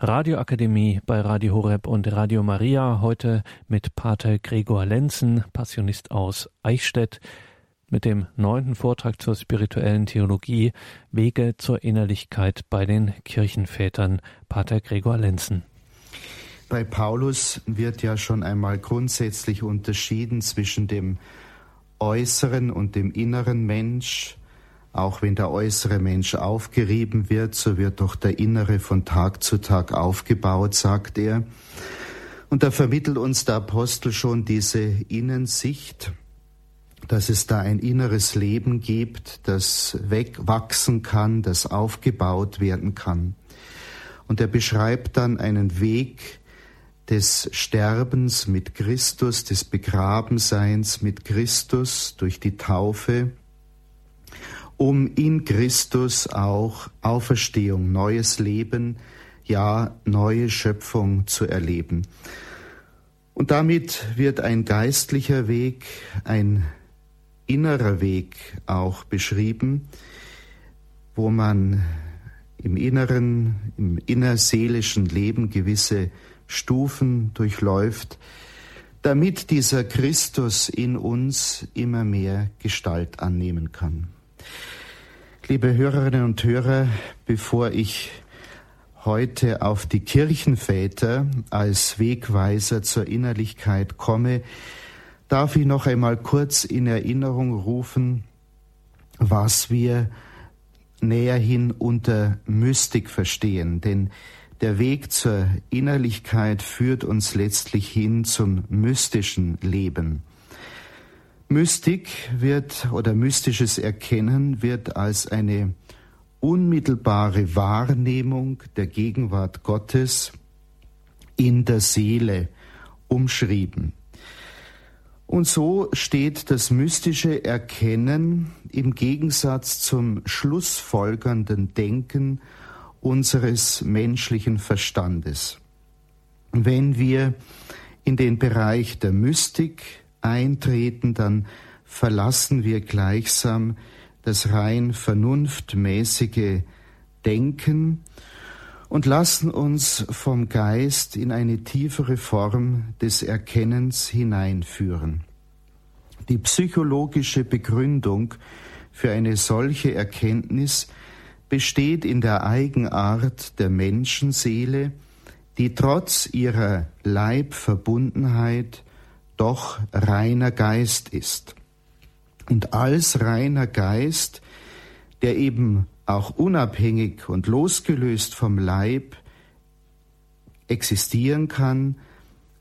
Radioakademie bei Radio Horeb und Radio Maria. Heute mit Pater Gregor Lenzen, Passionist aus Eichstätt, mit dem neunten Vortrag zur spirituellen Theologie Wege zur Innerlichkeit bei den Kirchenvätern. Pater Gregor Lenzen. Bei Paulus wird ja schon einmal grundsätzlich unterschieden zwischen dem äußeren und dem inneren Mensch, auch wenn der äußere Mensch aufgerieben wird, so wird doch der innere von Tag zu Tag aufgebaut, sagt er. Und da vermittelt uns der Apostel schon diese Innensicht, dass es da ein inneres Leben gibt, das wegwachsen kann, das aufgebaut werden kann. Und er beschreibt dann einen Weg des Sterbens mit Christus, des Begrabenseins mit Christus durch die Taufe, um in Christus auch Auferstehung, neues Leben, ja neue Schöpfung zu erleben. Und damit wird ein geistlicher Weg, ein innerer Weg auch beschrieben, wo man im inneren, im innerseelischen Leben gewisse Stufen durchläuft, damit dieser Christus in uns immer mehr Gestalt annehmen kann. Liebe Hörerinnen und Hörer, bevor ich heute auf die Kirchenväter als Wegweiser zur Innerlichkeit komme, darf ich noch einmal kurz in Erinnerung rufen, was wir näherhin unter Mystik verstehen. Denn der Weg zur Innerlichkeit führt uns letztlich hin zum mystischen Leben. Mystik wird oder mystisches Erkennen wird als eine unmittelbare Wahrnehmung der Gegenwart Gottes in der Seele umschrieben. Und so steht das mystische Erkennen im Gegensatz zum schlussfolgernden Denken unseres menschlichen Verstandes. Wenn wir in den Bereich der Mystik eintreten, dann verlassen wir gleichsam das rein vernunftmäßige Denken und lassen uns vom Geist in eine tiefere Form des Erkennens hineinführen. Die psychologische Begründung für eine solche Erkenntnis besteht in der Eigenart der Menschenseele, die trotz ihrer Leibverbundenheit doch reiner Geist ist. Und als reiner Geist, der eben auch unabhängig und losgelöst vom Leib existieren kann,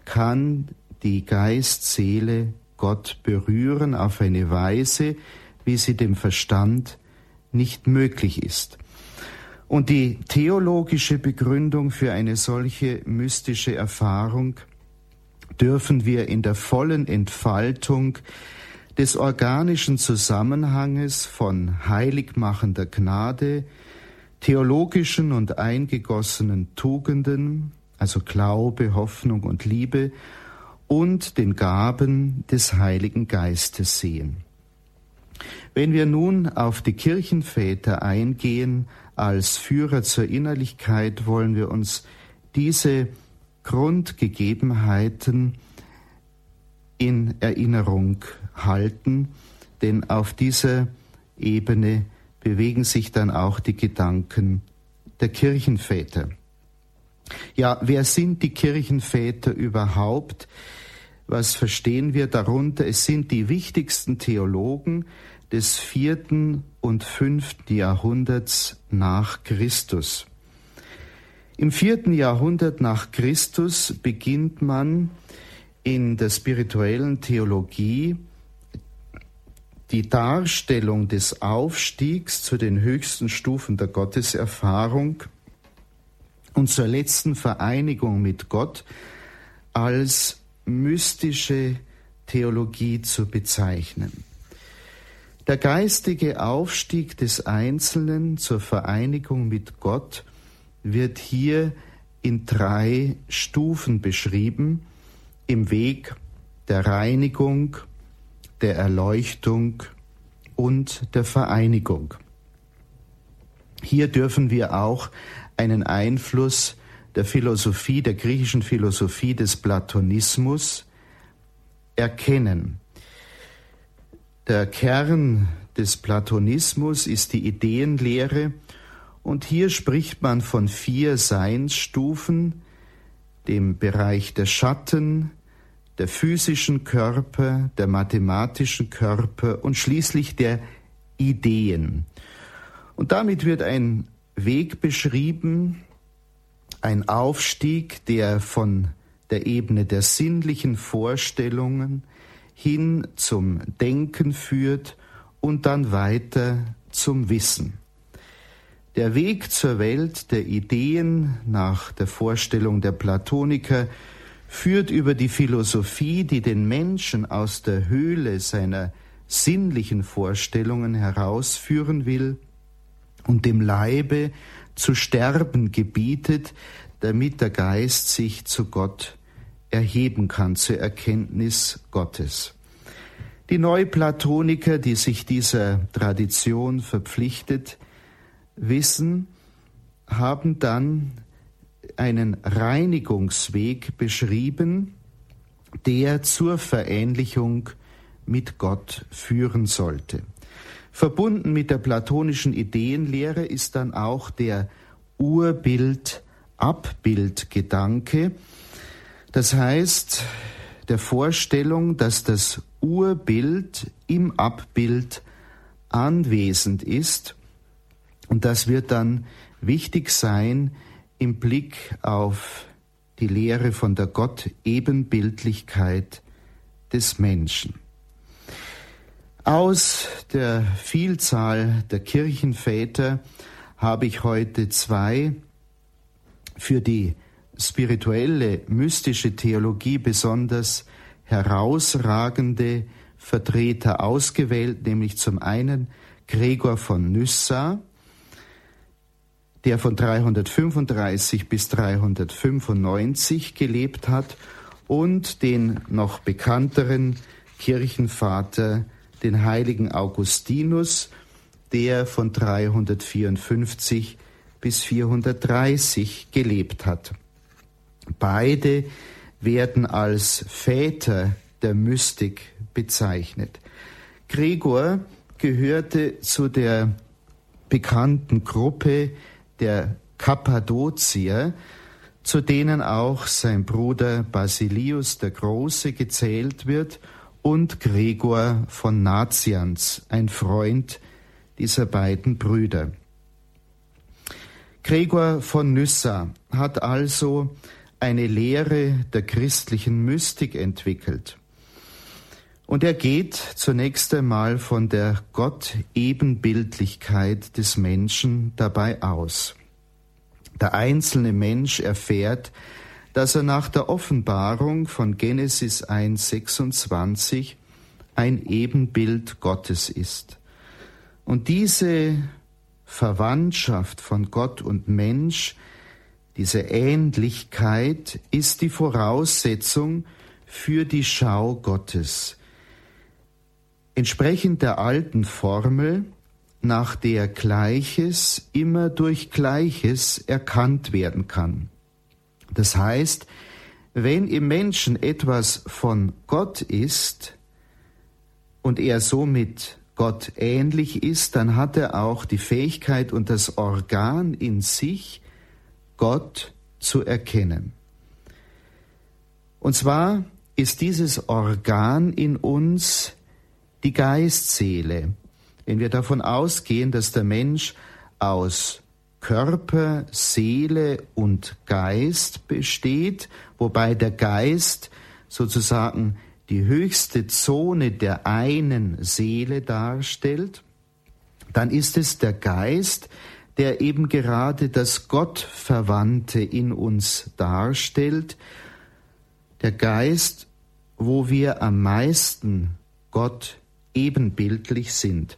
kann die Geistseele Gott berühren auf eine Weise, wie sie dem Verstand nicht möglich ist. Und die theologische Begründung für eine solche mystische Erfahrung dürfen wir in der vollen Entfaltung des organischen Zusammenhanges von heiligmachender Gnade, theologischen und eingegossenen Tugenden, also Glaube, Hoffnung und Liebe, und den Gaben des Heiligen Geistes sehen. Wenn wir nun auf die Kirchenväter eingehen als Führer zur Innerlichkeit, wollen wir uns diese Grundgegebenheiten in Erinnerung halten, denn auf dieser Ebene bewegen sich dann auch die Gedanken der Kirchenväter. Ja, wer sind die Kirchenväter überhaupt? Was verstehen wir darunter? Es sind die wichtigsten Theologen des vierten und fünften Jahrhunderts nach Christus. Im vierten Jahrhundert nach Christus beginnt man in der spirituellen Theologie die Darstellung des Aufstiegs zu den höchsten Stufen der Gotteserfahrung und zur letzten Vereinigung mit Gott als mystische Theologie zu bezeichnen. Der geistige Aufstieg des Einzelnen zur Vereinigung mit Gott wird hier in drei Stufen beschrieben, im Weg der Reinigung, der Erleuchtung und der Vereinigung. Hier dürfen wir auch einen Einfluss der Philosophie, der griechischen Philosophie des Platonismus erkennen. Der Kern des Platonismus ist die Ideenlehre und hier spricht man von vier Seinsstufen, dem Bereich der Schatten, der physischen Körper, der mathematischen Körper und schließlich der Ideen. Und damit wird ein Weg beschrieben, ein Aufstieg, der von der Ebene der sinnlichen Vorstellungen hin zum Denken führt und dann weiter zum Wissen. Der Weg zur Welt der Ideen nach der Vorstellung der Platoniker führt über die Philosophie, die den Menschen aus der Höhle seiner sinnlichen Vorstellungen herausführen will und dem Leibe zu sterben gebietet, damit der Geist sich zu Gott erheben kann, zur Erkenntnis Gottes. Die Neuplatoniker, die sich dieser Tradition verpflichtet wissen, haben dann einen Reinigungsweg beschrieben, der zur Verähnlichung mit Gott führen sollte. Verbunden mit der platonischen Ideenlehre ist dann auch der Urbild-Abbildgedanke, das heißt der Vorstellung, dass das Urbild im Abbild anwesend ist und das wird dann wichtig sein im Blick auf die Lehre von der Gott-Ebenbildlichkeit des Menschen. Aus der Vielzahl der Kirchenväter habe ich heute zwei für die spirituelle, mystische Theologie besonders herausragende Vertreter ausgewählt, nämlich zum einen Gregor von Nyssa, der von 335 bis 395 gelebt hat, und den noch bekannteren Kirchenvater den heiligen Augustinus, der von 354 bis 430 gelebt hat. Beide werden als Väter der Mystik bezeichnet. Gregor gehörte zu der bekannten Gruppe der Kappadozier, zu denen auch sein Bruder Basilius der Große gezählt wird und Gregor von Nazianz, ein Freund dieser beiden Brüder. Gregor von Nyssa hat also eine Lehre der christlichen Mystik entwickelt. Und er geht zunächst einmal von der Gott-Ebenbildlichkeit des Menschen dabei aus. Der einzelne Mensch erfährt, dass er nach der Offenbarung von Genesis 1.26 ein Ebenbild Gottes ist. Und diese Verwandtschaft von Gott und Mensch, diese Ähnlichkeit ist die Voraussetzung für die Schau Gottes. Entsprechend der alten Formel, nach der Gleiches immer durch Gleiches erkannt werden kann. Das heißt, wenn im Menschen etwas von Gott ist und er somit Gott ähnlich ist, dann hat er auch die Fähigkeit und das Organ in sich, Gott zu erkennen. Und zwar ist dieses Organ in uns die Geistseele. Wenn wir davon ausgehen, dass der Mensch aus Körper, Seele und Geist besteht, wobei der Geist sozusagen die höchste Zone der einen Seele darstellt, dann ist es der Geist, der eben gerade das Gottverwandte in uns darstellt, der Geist, wo wir am meisten Gott ebenbildlich sind,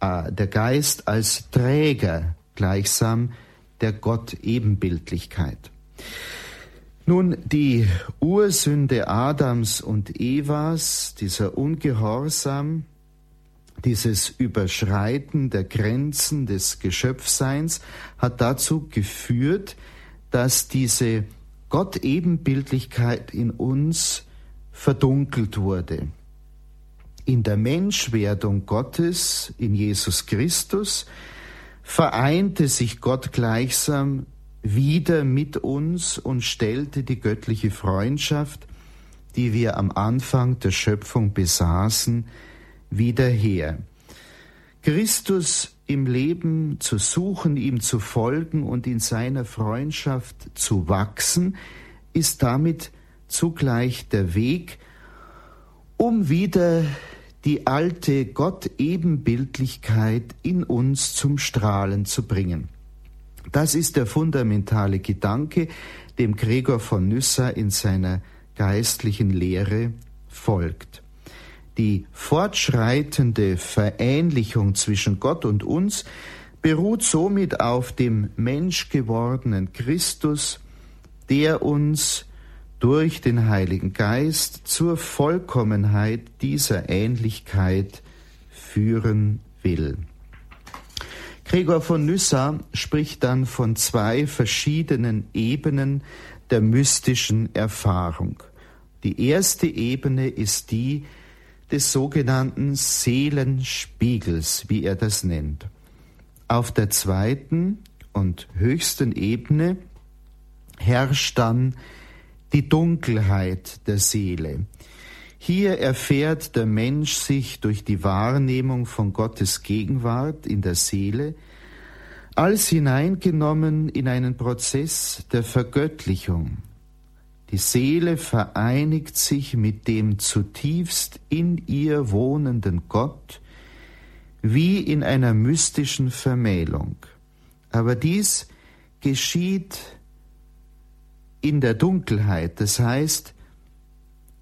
äh, der Geist als Träger gleichsam der Gott-Ebenbildlichkeit. Nun, die Ursünde Adams und Evas, dieser Ungehorsam, dieses Überschreiten der Grenzen des Geschöpfseins hat dazu geführt, dass diese Gott-Ebenbildlichkeit in uns verdunkelt wurde. In der Menschwerdung Gottes, in Jesus Christus, vereinte sich Gott gleichsam wieder mit uns und stellte die göttliche Freundschaft, die wir am Anfang der Schöpfung besaßen, wieder her. Christus im Leben zu suchen, ihm zu folgen und in seiner Freundschaft zu wachsen, ist damit zugleich der Weg, um wieder die alte Gott-Ebenbildlichkeit in uns zum Strahlen zu bringen. Das ist der fundamentale Gedanke, dem Gregor von Nyssa in seiner geistlichen Lehre folgt. Die fortschreitende Verähnlichung zwischen Gott und uns beruht somit auf dem menschgewordenen Christus, der uns durch den Heiligen Geist zur Vollkommenheit dieser Ähnlichkeit führen will. Gregor von Nyssa spricht dann von zwei verschiedenen Ebenen der mystischen Erfahrung. Die erste Ebene ist die, des sogenannten Seelenspiegels, wie er das nennt. Auf der zweiten und höchsten Ebene herrscht dann die Dunkelheit der Seele. Hier erfährt der Mensch sich durch die Wahrnehmung von Gottes Gegenwart in der Seele als hineingenommen in einen Prozess der Vergöttlichung, die Seele vereinigt sich mit dem zutiefst in ihr wohnenden Gott, wie in einer mystischen Vermählung. Aber dies geschieht in der Dunkelheit, das heißt,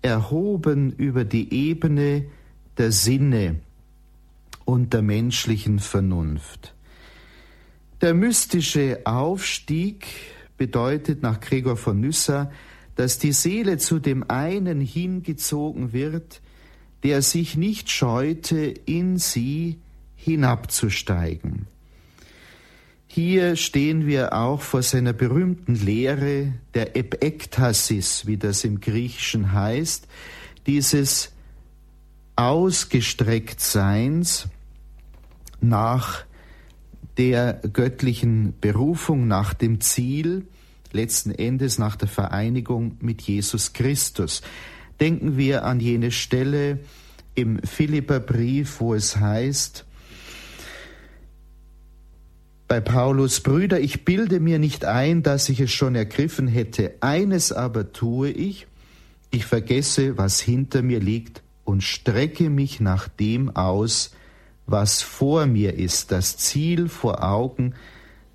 erhoben über die Ebene der Sinne und der menschlichen Vernunft. Der mystische Aufstieg bedeutet nach Gregor von Nyssa dass die Seele zu dem einen hingezogen wird, der sich nicht scheute, in sie hinabzusteigen. Hier stehen wir auch vor seiner berühmten Lehre der Epektasis, wie das im Griechischen heißt, dieses Ausgestrecktseins nach der göttlichen Berufung, nach dem Ziel, letzten Endes nach der Vereinigung mit Jesus Christus. Denken wir an jene Stelle im Philipperbrief, wo es heißt, bei Paulus, Brüder, ich bilde mir nicht ein, dass ich es schon ergriffen hätte. Eines aber tue ich, ich vergesse, was hinter mir liegt und strecke mich nach dem aus, was vor mir ist. Das Ziel vor Augen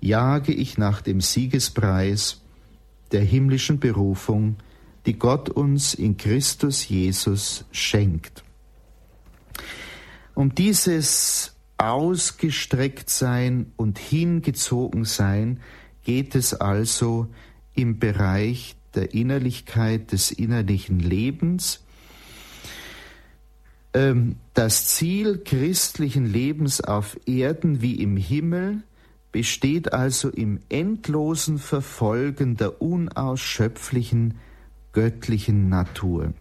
jage ich nach dem Siegespreis der himmlischen Berufung, die Gott uns in Christus Jesus schenkt. Um dieses Ausgestrecktsein und Hingezogensein geht es also im Bereich der Innerlichkeit des innerlichen Lebens. Ähm, das Ziel christlichen Lebens auf Erden wie im Himmel besteht also im endlosen Verfolgen der unausschöpflichen göttlichen Natur.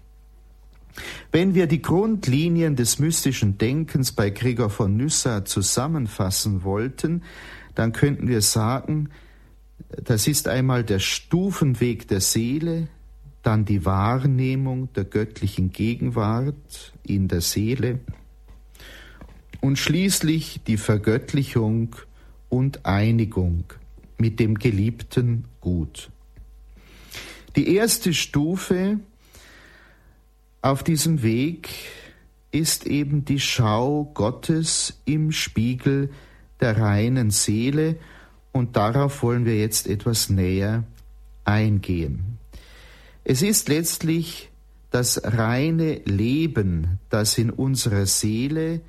Wenn wir die Grundlinien des mystischen Denkens bei Gregor von Nyssa zusammenfassen wollten, dann könnten wir sagen, das ist einmal der Stufenweg der Seele, dann die Wahrnehmung der göttlichen Gegenwart in der Seele und schließlich die Vergöttlichung und Einigung mit dem geliebten Gut. Die erste Stufe auf diesem Weg ist eben die Schau Gottes im Spiegel der reinen Seele und darauf wollen wir jetzt etwas näher eingehen. Es ist letztlich das reine Leben, das in unserer Seele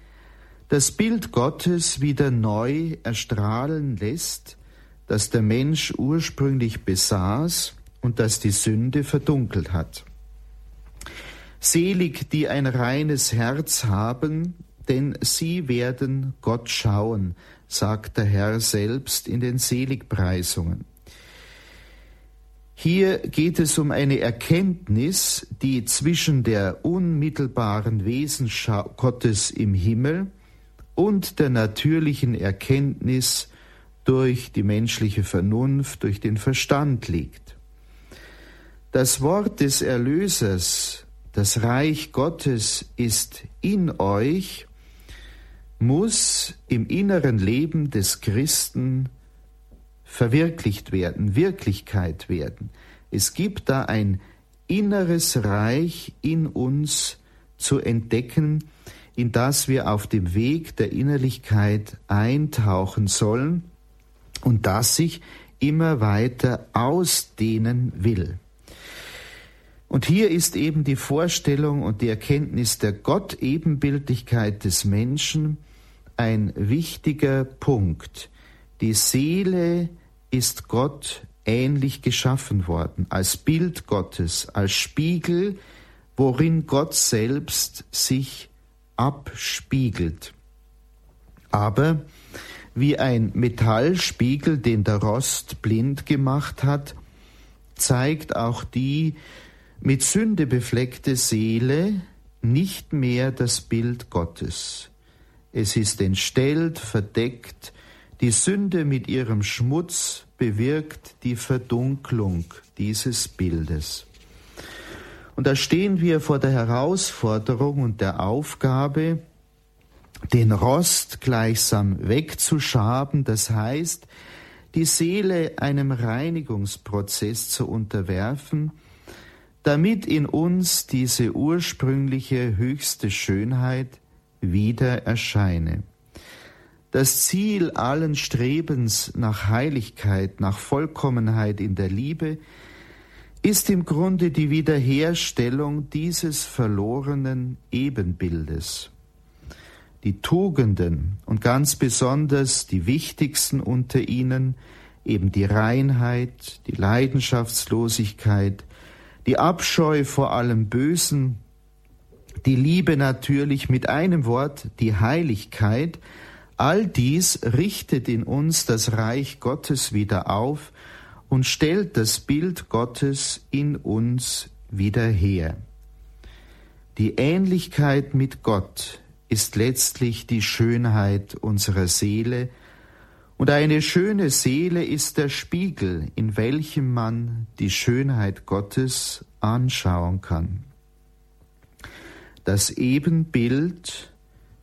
das Bild Gottes wieder neu erstrahlen lässt, das der Mensch ursprünglich besaß und das die Sünde verdunkelt hat. Selig, die ein reines Herz haben, denn sie werden Gott schauen, sagt der Herr selbst in den Seligpreisungen. Hier geht es um eine Erkenntnis, die zwischen der unmittelbaren Wesensschau Gottes im Himmel und der natürlichen Erkenntnis durch die menschliche Vernunft, durch den Verstand liegt. Das Wort des Erlösers, das Reich Gottes ist in euch, muss im inneren Leben des Christen verwirklicht werden, Wirklichkeit werden. Es gibt da ein inneres Reich in uns zu entdecken, in das wir auf dem Weg der Innerlichkeit eintauchen sollen und das sich immer weiter ausdehnen will. Und hier ist eben die Vorstellung und die Erkenntnis der Gottebenbildlichkeit des Menschen ein wichtiger Punkt. Die Seele ist Gott ähnlich geschaffen worden, als Bild Gottes, als Spiegel, worin Gott selbst sich abspiegelt. Aber wie ein Metallspiegel, den der Rost blind gemacht hat, zeigt auch die mit Sünde befleckte Seele nicht mehr das Bild Gottes. Es ist entstellt, verdeckt, die Sünde mit ihrem Schmutz bewirkt die Verdunklung dieses Bildes. Und da stehen wir vor der Herausforderung und der Aufgabe, den Rost gleichsam wegzuschaben, das heißt, die Seele einem Reinigungsprozess zu unterwerfen, damit in uns diese ursprüngliche höchste Schönheit wieder erscheine. Das Ziel allen Strebens nach Heiligkeit, nach Vollkommenheit in der Liebe ist im Grunde die Wiederherstellung dieses verlorenen Ebenbildes. Die Tugenden und ganz besonders die wichtigsten unter ihnen, eben die Reinheit, die Leidenschaftslosigkeit, die Abscheu vor allem Bösen, die Liebe natürlich mit einem Wort, die Heiligkeit, All dies richtet in uns das Reich Gottes wieder auf und stellt das Bild Gottes in uns wieder her. Die Ähnlichkeit mit Gott ist letztlich die Schönheit unserer Seele, und eine schöne Seele ist der Spiegel, in welchem man die Schönheit Gottes anschauen kann. Das Ebenbild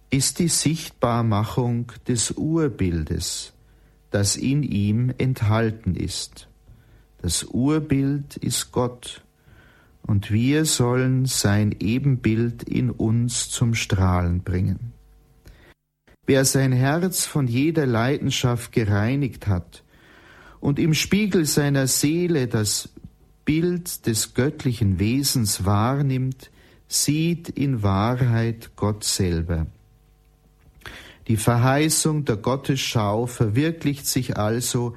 ist die Sichtbarmachung des Urbildes, das in ihm enthalten ist. Das Urbild ist Gott, und wir sollen sein Ebenbild in uns zum Strahlen bringen. Wer sein Herz von jeder Leidenschaft gereinigt hat und im Spiegel seiner Seele das Bild des göttlichen Wesens wahrnimmt, sieht in Wahrheit Gott selber. Die Verheißung der Gottesschau verwirklicht sich also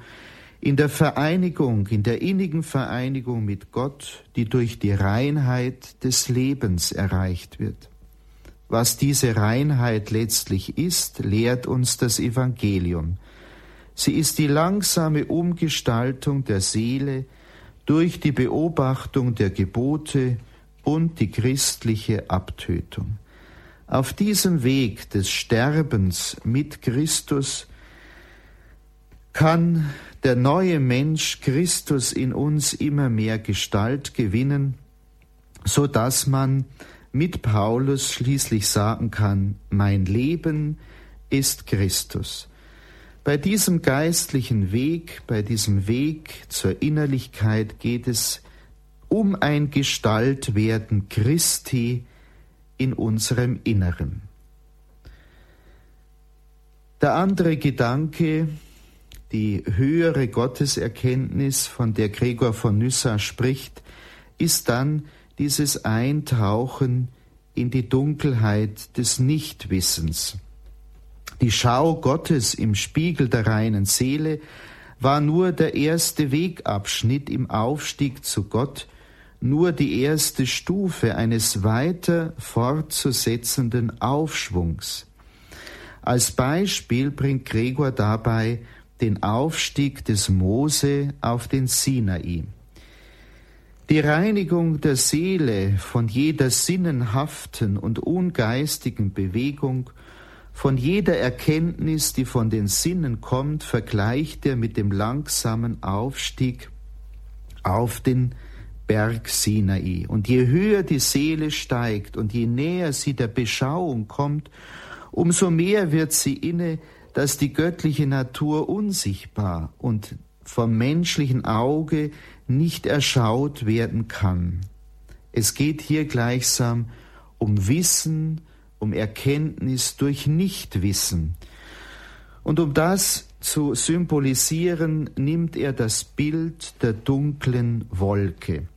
in der Vereinigung, in der innigen Vereinigung mit Gott, die durch die Reinheit des Lebens erreicht wird. Was diese Reinheit letztlich ist, lehrt uns das Evangelium. Sie ist die langsame Umgestaltung der Seele durch die Beobachtung der Gebote und die christliche Abtötung. Auf diesem Weg des Sterbens mit Christus kann der neue Mensch Christus in uns immer mehr Gestalt gewinnen, so dass man mit Paulus schließlich sagen kann, mein Leben ist Christus. Bei diesem geistlichen Weg, bei diesem Weg zur Innerlichkeit geht es um ein Gestaltwerden Christi in unserem Inneren. Der andere Gedanke, die höhere Gotteserkenntnis, von der Gregor von Nyssa spricht, ist dann dieses Eintauchen in die Dunkelheit des Nichtwissens. Die Schau Gottes im Spiegel der reinen Seele war nur der erste Wegabschnitt im Aufstieg zu Gott, nur die erste Stufe eines weiter fortzusetzenden Aufschwungs. Als Beispiel bringt Gregor dabei den Aufstieg des Mose auf den Sinai. Die Reinigung der Seele von jeder sinnenhaften und ungeistigen Bewegung, von jeder Erkenntnis, die von den Sinnen kommt, vergleicht er mit dem langsamen Aufstieg auf den Berg Sinai. Und je höher die Seele steigt und je näher sie der Beschauung kommt, umso mehr wird sie inne, dass die göttliche Natur unsichtbar und vom menschlichen Auge nicht erschaut werden kann. Es geht hier gleichsam um Wissen, um Erkenntnis durch Nichtwissen. Und um das zu symbolisieren, nimmt er das Bild der dunklen Wolke.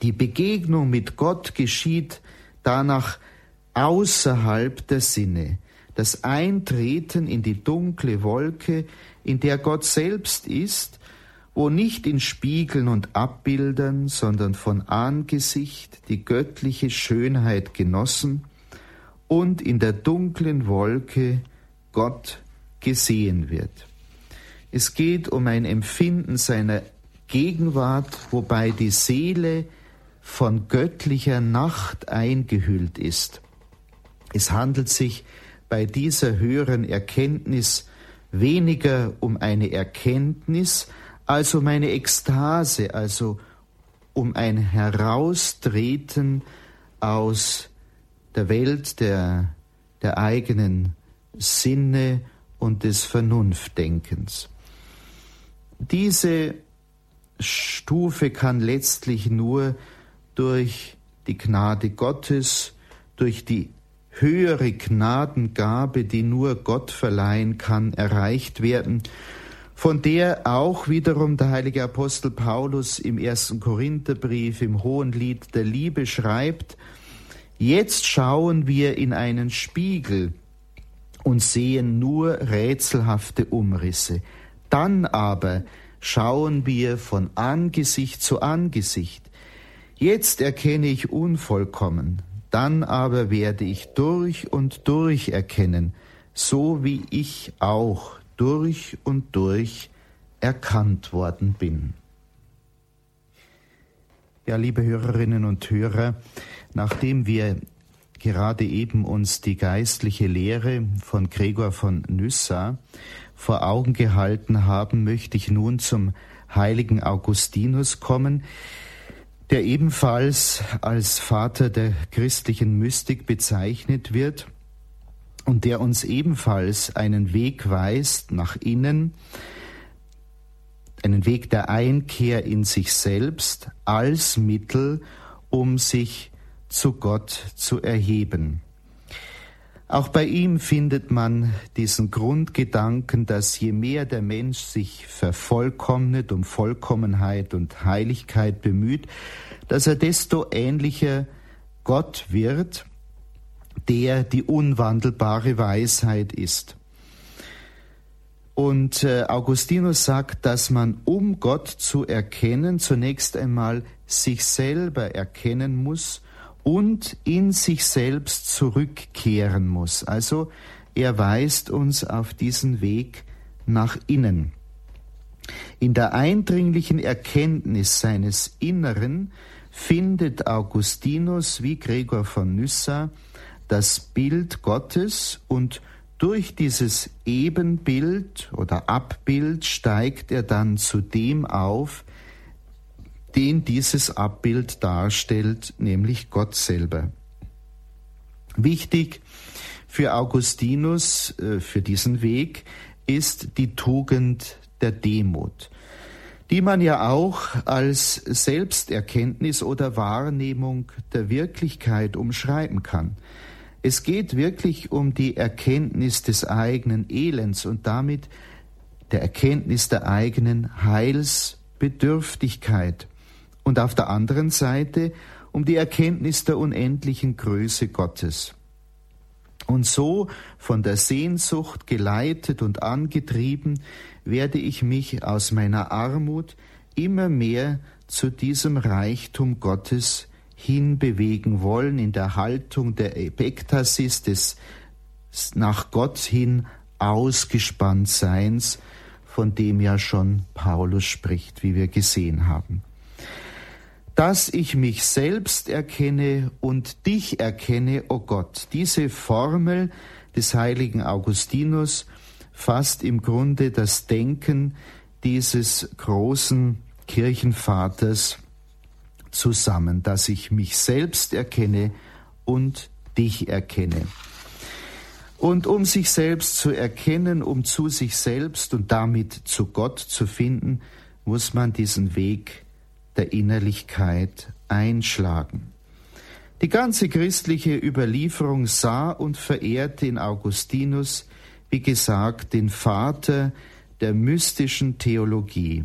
Die Begegnung mit Gott geschieht danach außerhalb der Sinne. Das Eintreten in die dunkle Wolke, in der Gott selbst ist, wo nicht in Spiegeln und Abbildern, sondern von Angesicht die göttliche Schönheit genossen und in der dunklen Wolke Gott gesehen wird. Es geht um ein Empfinden seiner Gegenwart, wobei die Seele von göttlicher Nacht eingehüllt ist. Es handelt sich bei dieser höheren Erkenntnis weniger um eine Erkenntnis als um eine Ekstase, also um ein Heraustreten aus der Welt der, der eigenen Sinne und des Vernunftdenkens. Diese Stufe kann letztlich nur durch die Gnade Gottes, durch die höhere Gnadengabe, die nur Gott verleihen kann, erreicht werden, von der auch wiederum der heilige Apostel Paulus im ersten Korintherbrief im Hohen Lied der Liebe schreibt, Jetzt schauen wir in einen Spiegel und sehen nur rätselhafte Umrisse. Dann aber schauen wir von Angesicht zu Angesicht. Jetzt erkenne ich unvollkommen, dann aber werde ich durch und durch erkennen, so wie ich auch durch und durch erkannt worden bin. Ja, liebe Hörerinnen und Hörer, nachdem wir gerade eben uns die geistliche Lehre von Gregor von Nyssa vor Augen gehalten haben, möchte ich nun zum heiligen Augustinus kommen, der ebenfalls als Vater der christlichen Mystik bezeichnet wird und der uns ebenfalls einen Weg weist nach innen, einen Weg der Einkehr in sich selbst als Mittel, um sich zu Gott zu erheben. Auch bei ihm findet man diesen Grundgedanken, dass je mehr der Mensch sich vervollkommnet, um Vollkommenheit und Heiligkeit bemüht, dass er desto ähnlicher Gott wird, der die unwandelbare Weisheit ist. Und äh, Augustinus sagt, dass man, um Gott zu erkennen, zunächst einmal sich selber erkennen muss und in sich selbst zurückkehren muss. Also er weist uns auf diesen Weg nach innen. In der eindringlichen Erkenntnis seines Inneren findet Augustinus wie Gregor von Nyssa das Bild Gottes und durch dieses Ebenbild oder Abbild steigt er dann zu dem auf, den dieses Abbild darstellt, nämlich Gott selber. Wichtig für Augustinus, äh, für diesen Weg, ist die Tugend der Demut, die man ja auch als Selbsterkenntnis oder Wahrnehmung der Wirklichkeit umschreiben kann. Es geht wirklich um die Erkenntnis des eigenen Elends und damit der Erkenntnis der eigenen Heilsbedürftigkeit und auf der anderen Seite um die Erkenntnis der unendlichen Größe Gottes. Und so von der Sehnsucht geleitet und angetrieben werde ich mich aus meiner Armut immer mehr zu diesem Reichtum Gottes hinbewegen wollen, in der Haltung der Epektasis, des nach Gott hin ausgespannt Seins, von dem ja schon Paulus spricht, wie wir gesehen haben. Dass ich mich selbst erkenne und dich erkenne, o oh Gott. Diese Formel des heiligen Augustinus fasst im Grunde das Denken dieses großen Kirchenvaters zusammen, dass ich mich selbst erkenne und dich erkenne. Und um sich selbst zu erkennen, um zu sich selbst und damit zu Gott zu finden, muss man diesen Weg der Innerlichkeit einschlagen. Die ganze christliche Überlieferung sah und verehrte in Augustinus, wie gesagt, den Vater der mystischen Theologie.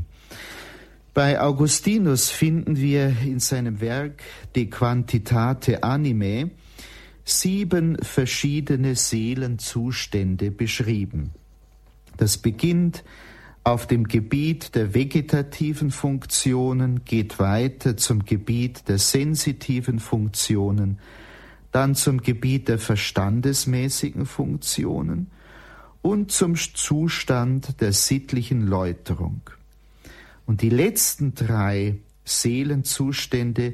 Bei Augustinus finden wir in seinem Werk De Quantitate Anime sieben verschiedene Seelenzustände beschrieben. Das beginnt auf dem Gebiet der vegetativen Funktionen, geht weiter zum Gebiet der sensitiven Funktionen, dann zum Gebiet der verstandesmäßigen Funktionen und zum Zustand der sittlichen Läuterung. Und die letzten drei Seelenzustände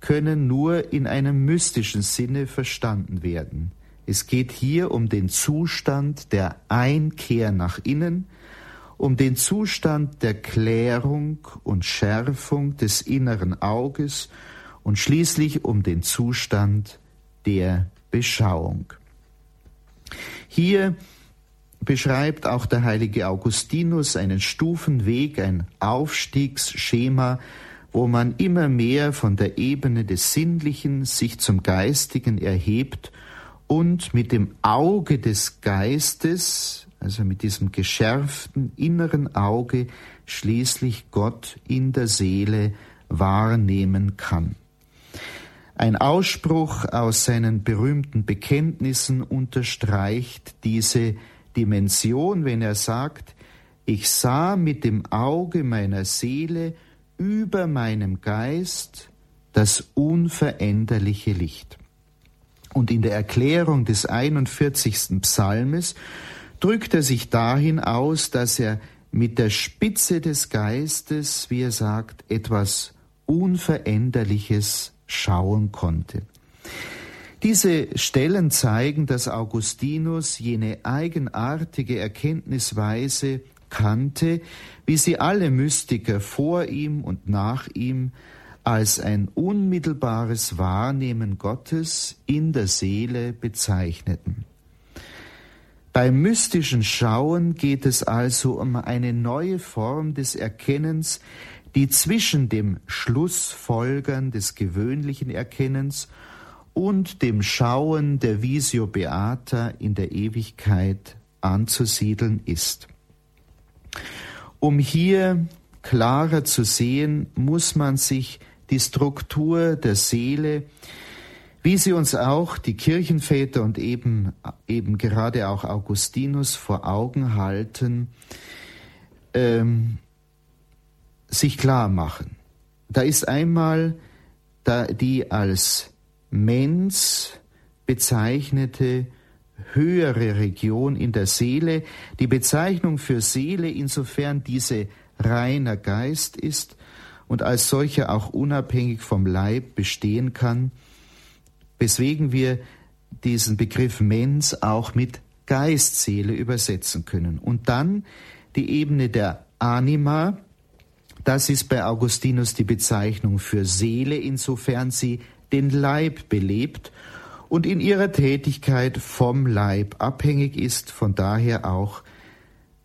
können nur in einem mystischen Sinne verstanden werden. Es geht hier um den Zustand der Einkehr nach innen, um den Zustand der Klärung und Schärfung des inneren Auges und schließlich um den Zustand der Beschauung. Hier beschreibt auch der heilige Augustinus einen Stufenweg, ein Aufstiegsschema, wo man immer mehr von der Ebene des Sinnlichen sich zum Geistigen erhebt und mit dem Auge des Geistes also mit diesem geschärften inneren Auge schließlich Gott in der Seele wahrnehmen kann. Ein Ausspruch aus seinen berühmten Bekenntnissen unterstreicht diese Dimension, wenn er sagt, ich sah mit dem Auge meiner Seele über meinem Geist das unveränderliche Licht. Und in der Erklärung des 41. Psalmes drückt er sich dahin aus, dass er mit der Spitze des Geistes, wie er sagt, etwas Unveränderliches schauen konnte. Diese Stellen zeigen, dass Augustinus jene eigenartige Erkenntnisweise kannte, wie sie alle Mystiker vor ihm und nach ihm als ein unmittelbares Wahrnehmen Gottes in der Seele bezeichneten. Beim mystischen Schauen geht es also um eine neue Form des Erkennens, die zwischen dem Schlussfolgern des gewöhnlichen Erkennens und dem Schauen der Visio Beata in der Ewigkeit anzusiedeln ist. Um hier klarer zu sehen, muss man sich die Struktur der Seele wie sie uns auch die Kirchenväter und eben, eben gerade auch Augustinus vor Augen halten, ähm, sich klar machen. Da ist einmal da die als Mens bezeichnete höhere Region in der Seele, die Bezeichnung für Seele, insofern diese reiner Geist ist und als solcher auch unabhängig vom Leib bestehen kann, weswegen wir diesen Begriff Mens auch mit Geistseele übersetzen können. Und dann die Ebene der Anima, das ist bei Augustinus die Bezeichnung für Seele, insofern sie den Leib belebt und in ihrer Tätigkeit vom Leib abhängig ist, von daher auch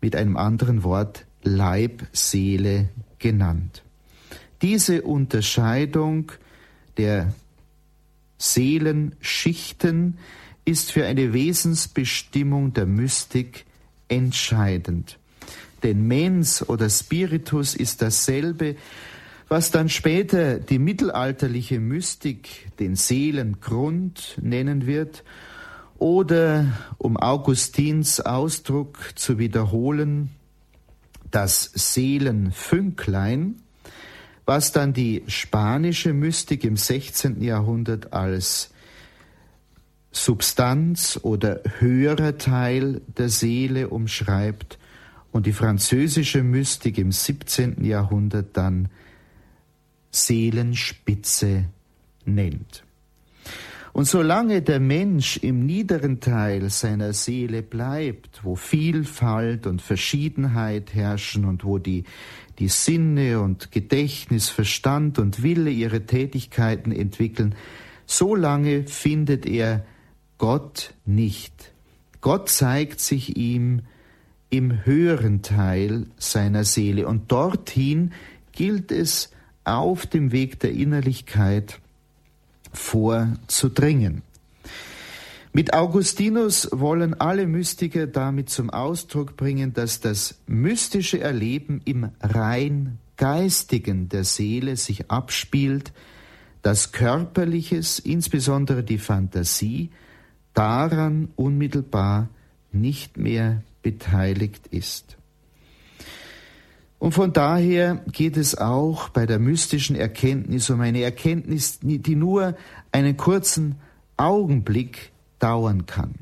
mit einem anderen Wort Leib, Seele genannt. Diese Unterscheidung der Seelenschichten ist für eine Wesensbestimmung der Mystik entscheidend. Denn Mens oder Spiritus ist dasselbe, was dann später die mittelalterliche Mystik den Seelengrund nennen wird, oder um Augustins Ausdruck zu wiederholen, das Seelenfünklein, was dann die spanische Mystik im 16. Jahrhundert als Substanz oder höherer Teil der Seele umschreibt und die französische Mystik im 17. Jahrhundert dann Seelenspitze nennt. Und solange der Mensch im niederen Teil seiner Seele bleibt, wo Vielfalt und Verschiedenheit herrschen und wo die, die Sinne und Gedächtnis, Verstand und Wille ihre Tätigkeiten entwickeln, solange findet er Gott nicht. Gott zeigt sich ihm im höheren Teil seiner Seele und dorthin gilt es auf dem Weg der Innerlichkeit vorzudringen. Mit Augustinus wollen alle Mystiker damit zum Ausdruck bringen, dass das mystische Erleben im rein geistigen der Seele sich abspielt, dass körperliches, insbesondere die Fantasie, daran unmittelbar nicht mehr beteiligt ist. Und von daher geht es auch bei der mystischen Erkenntnis um eine Erkenntnis, die nur einen kurzen Augenblick dauern kann.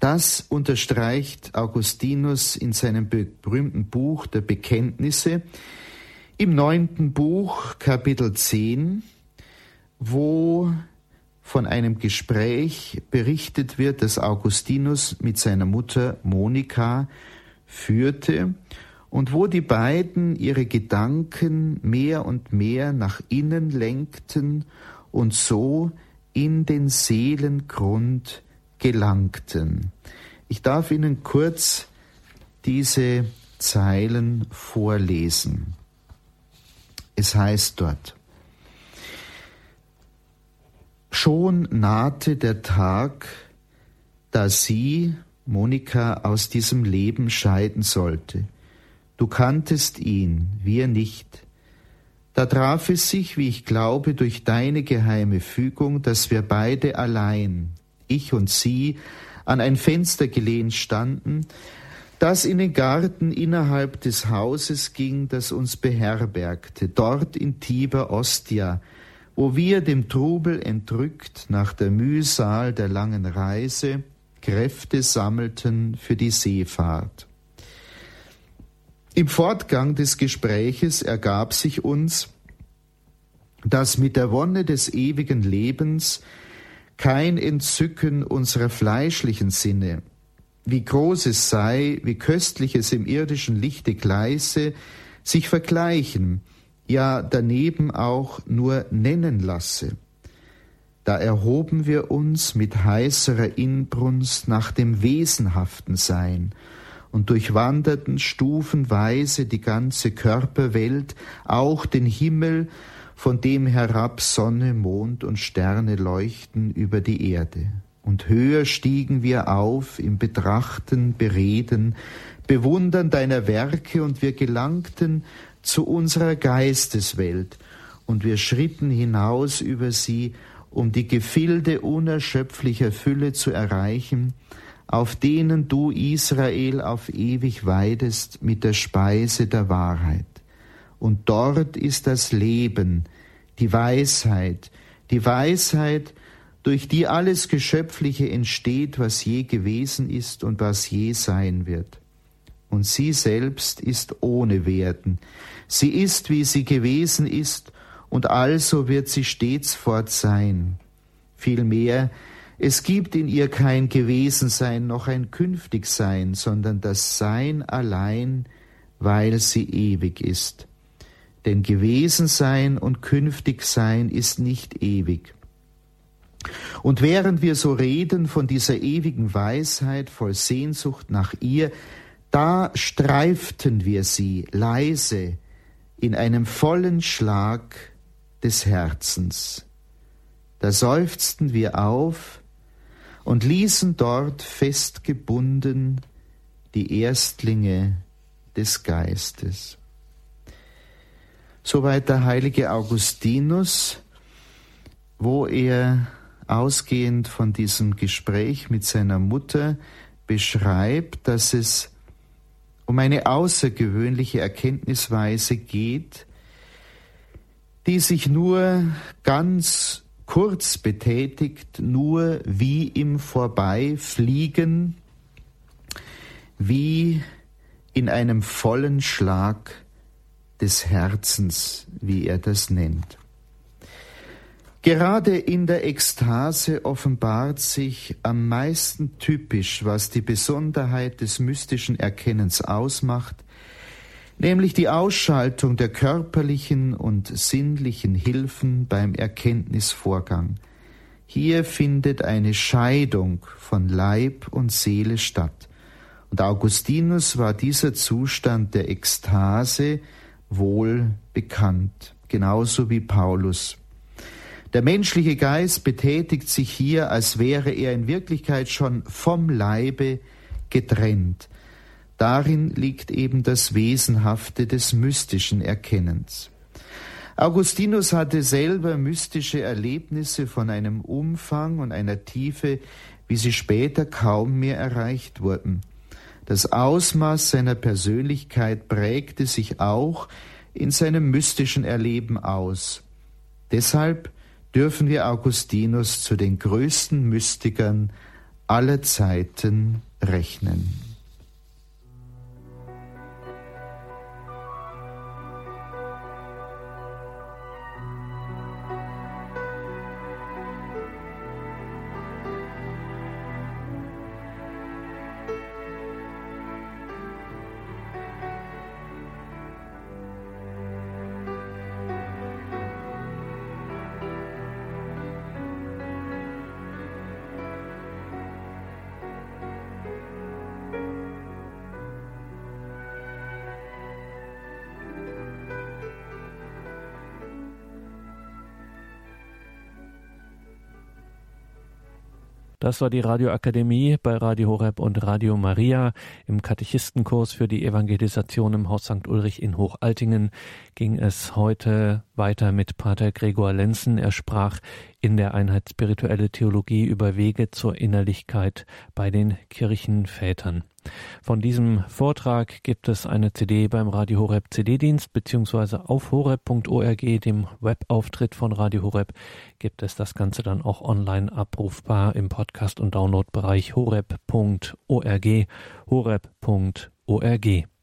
Das unterstreicht Augustinus in seinem berühmten Buch der Bekenntnisse im neunten Buch, Kapitel 10, wo von einem Gespräch berichtet wird, das Augustinus mit seiner Mutter Monika führte und wo die beiden ihre Gedanken mehr und mehr nach innen lenkten und so in den Seelengrund gelangten. Ich darf Ihnen kurz diese Zeilen vorlesen. Es heißt dort, Schon nahte der Tag, da sie, Monika, aus diesem Leben scheiden sollte. Du kanntest ihn, wir nicht. Da traf es sich, wie ich glaube, durch deine geheime Fügung, dass wir beide allein, ich und sie, an ein Fenster gelehnt standen, das in den Garten innerhalb des Hauses ging, das uns beherbergte, dort in Tiber Ostia, wo wir dem Trubel entrückt nach der Mühsal der langen Reise Kräfte sammelten für die Seefahrt. Im Fortgang des Gespräches ergab sich uns, dass mit der Wonne des ewigen Lebens kein Entzücken unserer fleischlichen Sinne, wie groß es sei, wie köstlich es im irdischen Lichte gleiße, sich vergleichen, ja daneben auch nur nennen lasse. Da erhoben wir uns mit heißerer Inbrunst nach dem wesenhaften Sein und durchwanderten stufenweise die ganze Körperwelt, auch den Himmel, von dem herab Sonne, Mond und Sterne leuchten über die Erde. Und höher stiegen wir auf im Betrachten, Bereden, Bewundern deiner Werke, und wir gelangten zu unserer Geisteswelt, und wir schritten hinaus über sie, um die Gefilde unerschöpflicher Fülle zu erreichen, auf denen du Israel auf ewig weidest mit der Speise der Wahrheit. Und dort ist das Leben, die Weisheit, die Weisheit, durch die alles Geschöpfliche entsteht, was je gewesen ist und was je sein wird. Und sie selbst ist ohne Werden, Sie ist, wie sie gewesen ist, und also wird sie stets fort sein. Vielmehr, es gibt in ihr kein Gewesensein noch ein Künftigsein, sondern das Sein allein, weil sie ewig ist. Denn Gewesensein und Künftigsein ist nicht ewig. Und während wir so reden von dieser ewigen Weisheit voll Sehnsucht nach ihr, da streiften wir sie leise, in einem vollen Schlag des Herzens. Da seufzten wir auf und ließen dort festgebunden die Erstlinge des Geistes. Soweit der heilige Augustinus, wo er ausgehend von diesem Gespräch mit seiner Mutter beschreibt, dass es um eine außergewöhnliche Erkenntnisweise geht, die sich nur ganz kurz betätigt, nur wie im Vorbeifliegen, wie in einem vollen Schlag des Herzens, wie er das nennt. Gerade in der Ekstase offenbart sich am meisten typisch, was die Besonderheit des mystischen Erkennens ausmacht, nämlich die Ausschaltung der körperlichen und sinnlichen Hilfen beim Erkenntnisvorgang. Hier findet eine Scheidung von Leib und Seele statt. Und Augustinus war dieser Zustand der Ekstase wohl bekannt, genauso wie Paulus. Der menschliche Geist betätigt sich hier, als wäre er in Wirklichkeit schon vom Leibe getrennt. Darin liegt eben das Wesenhafte des mystischen Erkennens. Augustinus hatte selber mystische Erlebnisse von einem Umfang und einer Tiefe, wie sie später kaum mehr erreicht wurden. Das Ausmaß seiner Persönlichkeit prägte sich auch in seinem mystischen Erleben aus. Deshalb dürfen wir Augustinus zu den größten Mystikern aller Zeiten rechnen. Das war die Radioakademie bei Radio Horeb und Radio Maria. Im Katechistenkurs für die Evangelisation im Haus St. Ulrich in Hochaltingen ging es heute weiter mit Pater Gregor Lenzen. Er sprach in der Einheit Spirituelle Theologie über Wege zur Innerlichkeit bei den Kirchenvätern. Von diesem Vortrag gibt es eine CD beim Radio Horeb CD-Dienst beziehungsweise auf horeb.org, dem Webauftritt von Radio Horeb, gibt es das Ganze dann auch online abrufbar im Podcast- und Downloadbereich horeb.org, horeb.org.